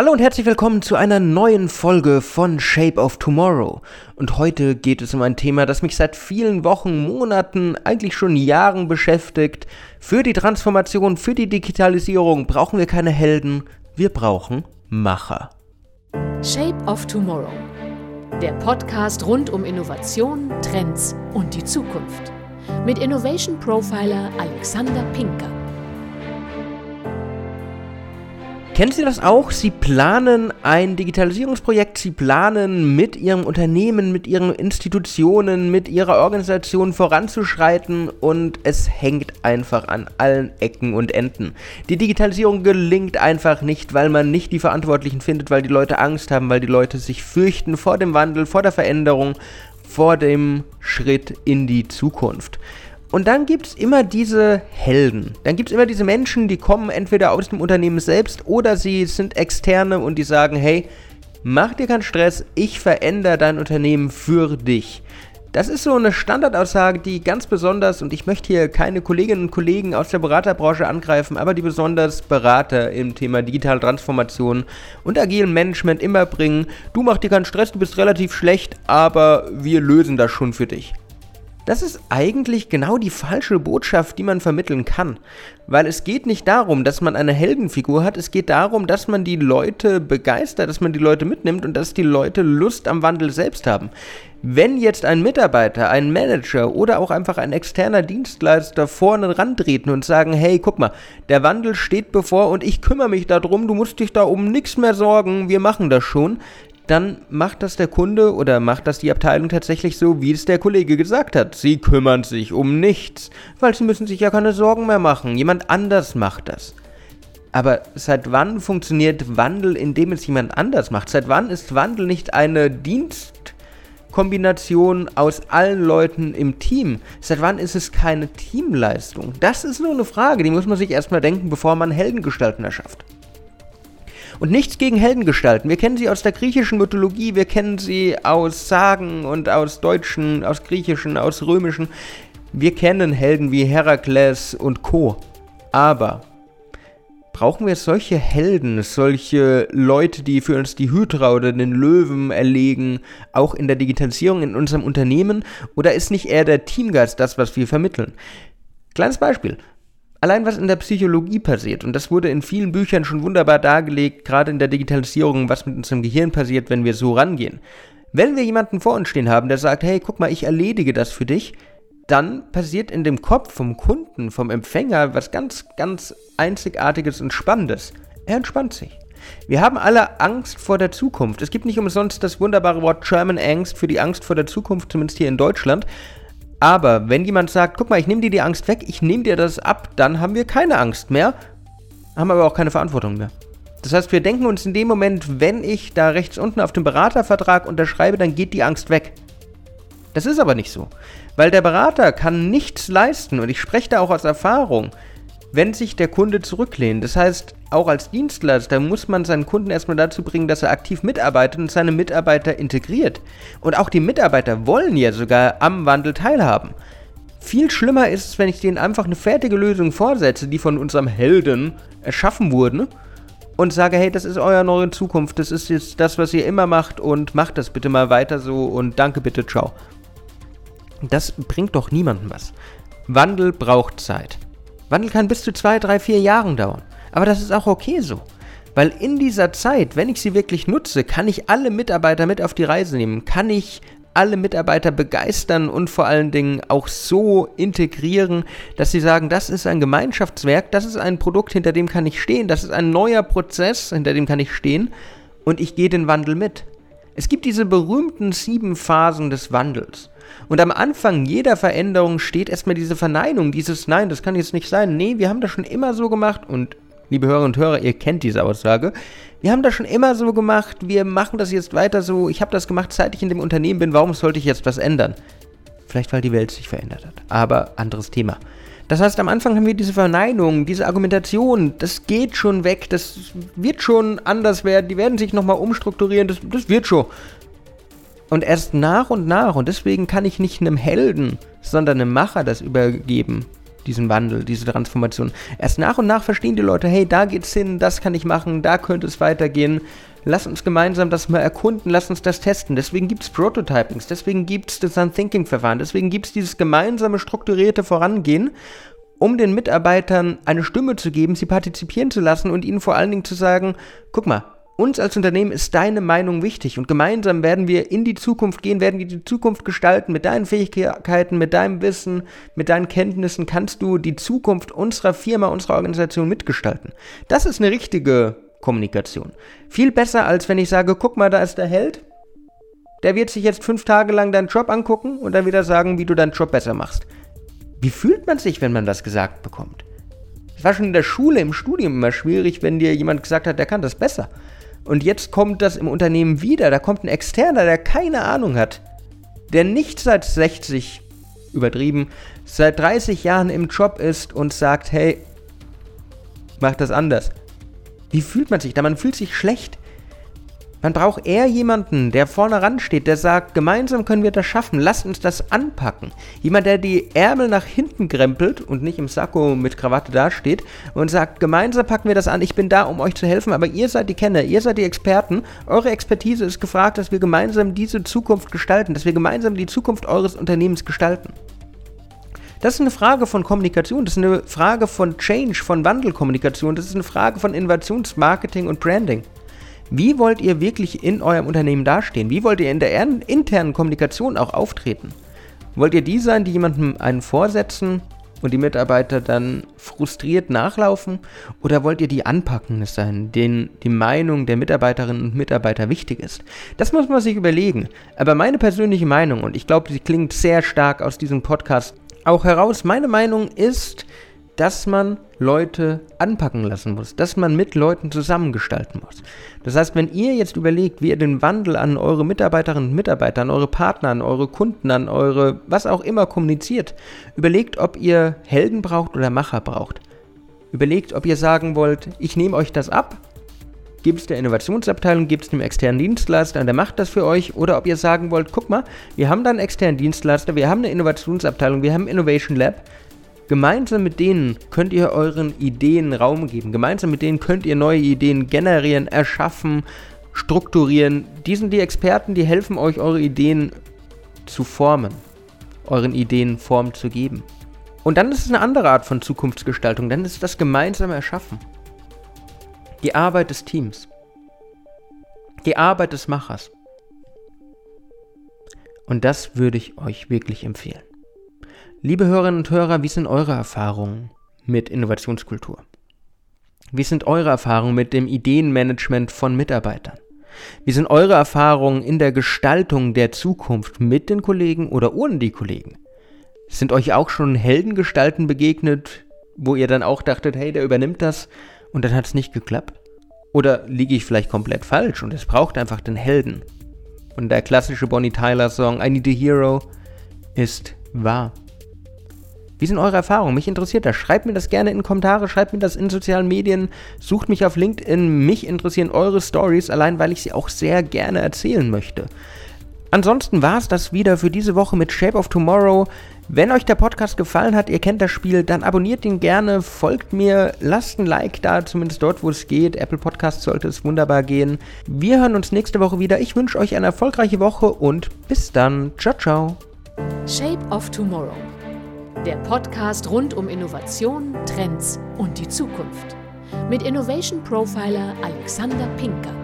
Hallo und herzlich willkommen zu einer neuen Folge von Shape of Tomorrow. Und heute geht es um ein Thema, das mich seit vielen Wochen, Monaten, eigentlich schon Jahren beschäftigt. Für die Transformation, für die Digitalisierung brauchen wir keine Helden, wir brauchen Macher. Shape of Tomorrow. Der Podcast rund um Innovation, Trends und die Zukunft. Mit Innovation Profiler Alexander Pinker. Kennen Sie das auch? Sie planen ein Digitalisierungsprojekt, Sie planen mit Ihrem Unternehmen, mit Ihren Institutionen, mit Ihrer Organisation voranzuschreiten und es hängt einfach an allen Ecken und Enden. Die Digitalisierung gelingt einfach nicht, weil man nicht die Verantwortlichen findet, weil die Leute Angst haben, weil die Leute sich fürchten vor dem Wandel, vor der Veränderung, vor dem Schritt in die Zukunft. Und dann gibt es immer diese Helden. Dann gibt es immer diese Menschen, die kommen entweder aus dem Unternehmen selbst oder sie sind externe und die sagen, hey, mach dir keinen Stress, ich verändere dein Unternehmen für dich. Das ist so eine Standardaussage, die ganz besonders, und ich möchte hier keine Kolleginnen und Kollegen aus der Beraterbranche angreifen, aber die besonders Berater im Thema digitale Transformation und agilen Management immer bringen. Du mach dir keinen Stress, du bist relativ schlecht, aber wir lösen das schon für dich. Das ist eigentlich genau die falsche Botschaft, die man vermitteln kann. Weil es geht nicht darum, dass man eine Heldenfigur hat, es geht darum, dass man die Leute begeistert, dass man die Leute mitnimmt und dass die Leute Lust am Wandel selbst haben. Wenn jetzt ein Mitarbeiter, ein Manager oder auch einfach ein externer Dienstleister vorne rantreten und sagen, hey, guck mal, der Wandel steht bevor und ich kümmere mich darum, du musst dich da um nichts mehr sorgen, wir machen das schon, dann macht das der Kunde oder macht das die Abteilung tatsächlich so, wie es der Kollege gesagt hat. Sie kümmern sich um nichts, weil sie müssen sich ja keine Sorgen mehr machen. Jemand anders macht das. Aber seit wann funktioniert Wandel, indem es jemand anders macht? Seit wann ist Wandel nicht eine Dienstkombination aus allen Leuten im Team? Seit wann ist es keine Teamleistung? Das ist nur eine Frage, die muss man sich erstmal denken, bevor man Heldengestalten erschafft. Und nichts gegen Heldengestalten. Wir kennen sie aus der griechischen Mythologie, wir kennen sie aus Sagen und aus deutschen, aus griechischen, aus römischen. Wir kennen Helden wie Herakles und Co. Aber brauchen wir solche Helden, solche Leute, die für uns die Hydra oder den Löwen erlegen, auch in der Digitalisierung in unserem Unternehmen? Oder ist nicht eher der Teamgeist das, was wir vermitteln? Kleines Beispiel. Allein was in der Psychologie passiert, und das wurde in vielen Büchern schon wunderbar dargelegt, gerade in der Digitalisierung, was mit unserem Gehirn passiert, wenn wir so rangehen. Wenn wir jemanden vor uns stehen haben, der sagt, hey, guck mal, ich erledige das für dich, dann passiert in dem Kopf vom Kunden, vom Empfänger was ganz, ganz Einzigartiges und Spannendes. Er entspannt sich. Wir haben alle Angst vor der Zukunft. Es gibt nicht umsonst das wunderbare Wort German Angst für die Angst vor der Zukunft, zumindest hier in Deutschland. Aber wenn jemand sagt, guck mal, ich nehme dir die Angst weg, ich nehme dir das ab, dann haben wir keine Angst mehr, haben aber auch keine Verantwortung mehr. Das heißt, wir denken uns in dem Moment, wenn ich da rechts unten auf dem Beratervertrag unterschreibe, dann geht die Angst weg. Das ist aber nicht so. Weil der Berater kann nichts leisten und ich spreche da auch aus Erfahrung wenn sich der Kunde zurücklehnt. Das heißt, auch als Dienstleister muss man seinen Kunden erstmal dazu bringen, dass er aktiv mitarbeitet und seine Mitarbeiter integriert. Und auch die Mitarbeiter wollen ja sogar am Wandel teilhaben. Viel schlimmer ist es, wenn ich denen einfach eine fertige Lösung vorsetze, die von unserem Helden erschaffen wurde, und sage, hey, das ist eure neue Zukunft, das ist jetzt das, was ihr immer macht und macht das bitte mal weiter so und danke bitte, ciao. Das bringt doch niemandem was. Wandel braucht Zeit. Wandel kann bis zu zwei, drei, vier Jahren dauern. Aber das ist auch okay so. Weil in dieser Zeit, wenn ich sie wirklich nutze, kann ich alle Mitarbeiter mit auf die Reise nehmen, kann ich alle Mitarbeiter begeistern und vor allen Dingen auch so integrieren, dass sie sagen, das ist ein Gemeinschaftswerk, das ist ein Produkt, hinter dem kann ich stehen, das ist ein neuer Prozess, hinter dem kann ich stehen und ich gehe den Wandel mit. Es gibt diese berühmten sieben Phasen des Wandels. Und am Anfang jeder Veränderung steht erstmal diese Verneinung, dieses Nein, das kann jetzt nicht sein. Nee, wir haben das schon immer so gemacht und liebe Hörer und Hörer, ihr kennt diese Aussage. Wir haben das schon immer so gemacht, wir machen das jetzt weiter so. Ich habe das gemacht, seit ich in dem Unternehmen bin. Warum sollte ich jetzt was ändern? Vielleicht, weil die Welt sich verändert hat. Aber anderes Thema. Das heißt, am Anfang haben wir diese Verneinung, diese Argumentation, das geht schon weg, das wird schon anders werden, die werden sich nochmal umstrukturieren, das, das wird schon. Und erst nach und nach, und deswegen kann ich nicht einem Helden, sondern einem Macher das übergeben, diesen Wandel, diese Transformation. Erst nach und nach verstehen die Leute, hey, da geht's hin, das kann ich machen, da könnte es weitergehen. Lass uns gemeinsam das mal erkunden, lass uns das testen. Deswegen gibt es Prototypings, deswegen gibt es Design Thinking Verfahren, deswegen gibt es dieses gemeinsame strukturierte Vorangehen, um den Mitarbeitern eine Stimme zu geben, sie partizipieren zu lassen und ihnen vor allen Dingen zu sagen, guck mal, uns als Unternehmen ist deine Meinung wichtig und gemeinsam werden wir in die Zukunft gehen, werden wir die Zukunft gestalten. Mit deinen Fähigkeiten, mit deinem Wissen, mit deinen Kenntnissen kannst du die Zukunft unserer Firma, unserer Organisation mitgestalten. Das ist eine richtige Kommunikation. Viel besser, als wenn ich sage, guck mal, da ist der Held. Der wird sich jetzt fünf Tage lang deinen Job angucken und dann wieder sagen, wie du deinen Job besser machst. Wie fühlt man sich, wenn man das gesagt bekommt? Es war schon in der Schule, im Studium immer schwierig, wenn dir jemand gesagt hat, der kann das besser. Und jetzt kommt das im Unternehmen wieder. Da kommt ein Externer, der keine Ahnung hat, der nicht seit 60 übertrieben, seit 30 Jahren im Job ist und sagt, hey, mach das anders. Wie fühlt man sich da? Man fühlt sich schlecht. Man braucht eher jemanden, der vorne ran steht, der sagt, gemeinsam können wir das schaffen, lasst uns das anpacken. Jemand, der die Ärmel nach hinten krempelt und nicht im Sakko mit Krawatte dasteht und sagt, gemeinsam packen wir das an, ich bin da, um euch zu helfen, aber ihr seid die Kenner, ihr seid die Experten, eure Expertise ist gefragt, dass wir gemeinsam diese Zukunft gestalten, dass wir gemeinsam die Zukunft eures Unternehmens gestalten. Das ist eine Frage von Kommunikation, das ist eine Frage von Change, von Wandelkommunikation, das ist eine Frage von Innovationsmarketing und Branding. Wie wollt ihr wirklich in eurem Unternehmen dastehen? Wie wollt ihr in der internen Kommunikation auch auftreten? Wollt ihr die sein, die jemandem einen vorsetzen und die Mitarbeiter dann frustriert nachlaufen? Oder wollt ihr die Anpackende sein, denen die Meinung der Mitarbeiterinnen und Mitarbeiter wichtig ist? Das muss man sich überlegen. Aber meine persönliche Meinung, und ich glaube, sie klingt sehr stark aus diesem Podcast auch heraus, meine Meinung ist, dass man Leute anpacken lassen muss, dass man mit Leuten zusammengestalten muss. Das heißt, wenn ihr jetzt überlegt, wie ihr den Wandel an eure Mitarbeiterinnen und Mitarbeiter, an eure Partner, an eure Kunden, an eure was auch immer kommuniziert, überlegt, ob ihr Helden braucht oder Macher braucht. Überlegt, ob ihr sagen wollt, ich nehme euch das ab, gibt es der Innovationsabteilung, gibt es dem externen Dienstleister, der macht das für euch, oder ob ihr sagen wollt, guck mal, wir haben da einen externen Dienstleister, wir haben eine Innovationsabteilung, wir haben Innovation Lab, Gemeinsam mit denen könnt ihr euren Ideen Raum geben. Gemeinsam mit denen könnt ihr neue Ideen generieren, erschaffen, strukturieren. Die sind die Experten, die helfen euch, eure Ideen zu formen, euren Ideen Form zu geben. Und dann ist es eine andere Art von Zukunftsgestaltung, dann ist das gemeinsame Erschaffen. Die Arbeit des Teams. Die Arbeit des Machers. Und das würde ich euch wirklich empfehlen. Liebe Hörerinnen und Hörer, wie sind eure Erfahrungen mit Innovationskultur? Wie sind eure Erfahrungen mit dem Ideenmanagement von Mitarbeitern? Wie sind eure Erfahrungen in der Gestaltung der Zukunft mit den Kollegen oder ohne die Kollegen? Sind euch auch schon Heldengestalten begegnet, wo ihr dann auch dachtet, hey, der übernimmt das und dann hat es nicht geklappt? Oder liege ich vielleicht komplett falsch und es braucht einfach den Helden? Und der klassische Bonnie Tyler Song I Need a Hero ist wahr. Wie sind eure Erfahrungen? Mich interessiert das. Schreibt mir das gerne in Kommentare, schreibt mir das in sozialen Medien, sucht mich auf LinkedIn. Mich interessieren eure Stories, allein weil ich sie auch sehr gerne erzählen möchte. Ansonsten war es das wieder für diese Woche mit Shape of Tomorrow. Wenn euch der Podcast gefallen hat, ihr kennt das Spiel, dann abonniert ihn gerne, folgt mir, lasst ein Like da, zumindest dort, wo es geht. Apple Podcast sollte es wunderbar gehen. Wir hören uns nächste Woche wieder. Ich wünsche euch eine erfolgreiche Woche und bis dann. Ciao, ciao. Shape of Tomorrow der Podcast rund um Innovation, Trends und die Zukunft. Mit Innovation Profiler Alexander Pinker.